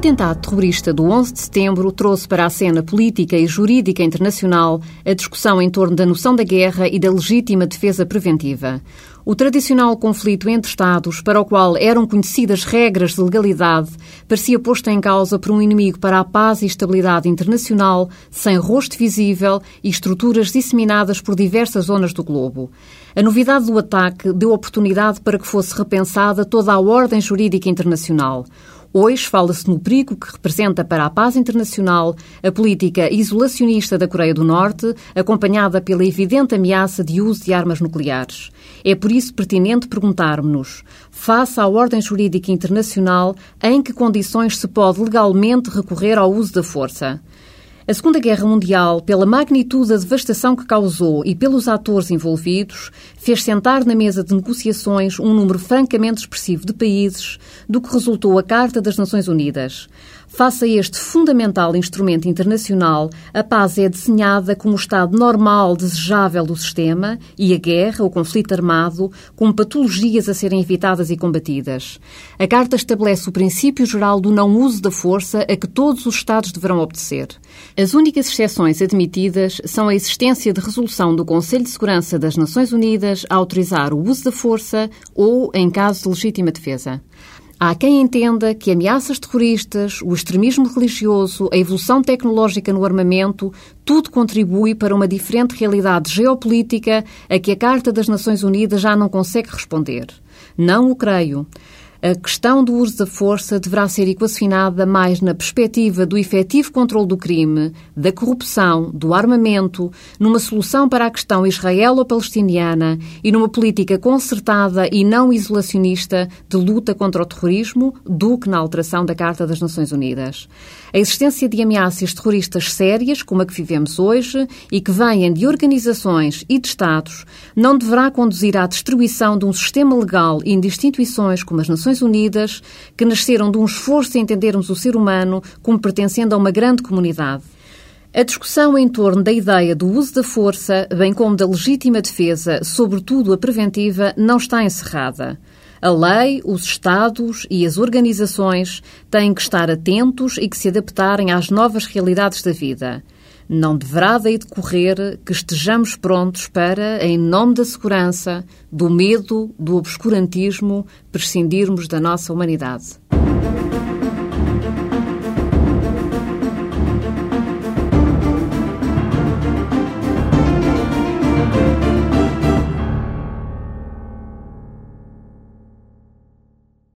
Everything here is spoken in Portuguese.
atentado terrorista do 11 de setembro trouxe para a cena política e jurídica internacional a discussão em torno da noção da guerra e da legítima defesa preventiva. O tradicional conflito entre Estados, para o qual eram conhecidas regras de legalidade, parecia posto em causa por um inimigo para a paz e estabilidade internacional, sem rosto visível e estruturas disseminadas por diversas zonas do globo. A novidade do ataque deu oportunidade para que fosse repensada toda a ordem jurídica internacional. Hoje fala-se no perigo que representa para a paz internacional a política isolacionista da Coreia do Norte, acompanhada pela evidente ameaça de uso de armas nucleares. É por isso pertinente perguntarmos-nos, face à ordem jurídica internacional, em que condições se pode legalmente recorrer ao uso da força? A Segunda Guerra Mundial, pela magnitude da devastação que causou e pelos atores envolvidos, fez sentar na mesa de negociações um número francamente expressivo de países, do que resultou a Carta das Nações Unidas. Face a este fundamental instrumento internacional, a paz é desenhada como o estado normal desejável do sistema e a guerra, o conflito armado, como patologias a serem evitadas e combatidas. A Carta estabelece o princípio geral do não uso da força a que todos os Estados deverão obedecer. As únicas exceções admitidas são a existência de resolução do Conselho de Segurança das Nações Unidas a autorizar o uso da força ou em caso de legítima defesa. Há quem entenda que ameaças terroristas, o extremismo religioso, a evolução tecnológica no armamento, tudo contribui para uma diferente realidade geopolítica a que a Carta das Nações Unidas já não consegue responder. Não o creio. A questão do uso da força deverá ser equacionada mais na perspectiva do efetivo controle do crime, da corrupção, do armamento, numa solução para a questão israelo-palestiniana e numa política concertada e não isolacionista de luta contra o terrorismo do que na alteração da Carta das Nações Unidas. A existência de ameaças terroristas sérias, como a que vivemos hoje, e que vêm de organizações e de Estados, não deverá conduzir à destruição de um sistema legal e de instituições como as Nações Unidas, que nasceram de um esforço em entendermos o ser humano como pertencendo a uma grande comunidade. A discussão em torno da ideia do uso da força, bem como da legítima defesa, sobretudo a preventiva, não está encerrada. A lei, os Estados e as organizações têm que estar atentos e que se adaptarem às novas realidades da vida. Não deverá daí decorrer que estejamos prontos para, em nome da segurança, do medo, do obscurantismo, prescindirmos da nossa humanidade.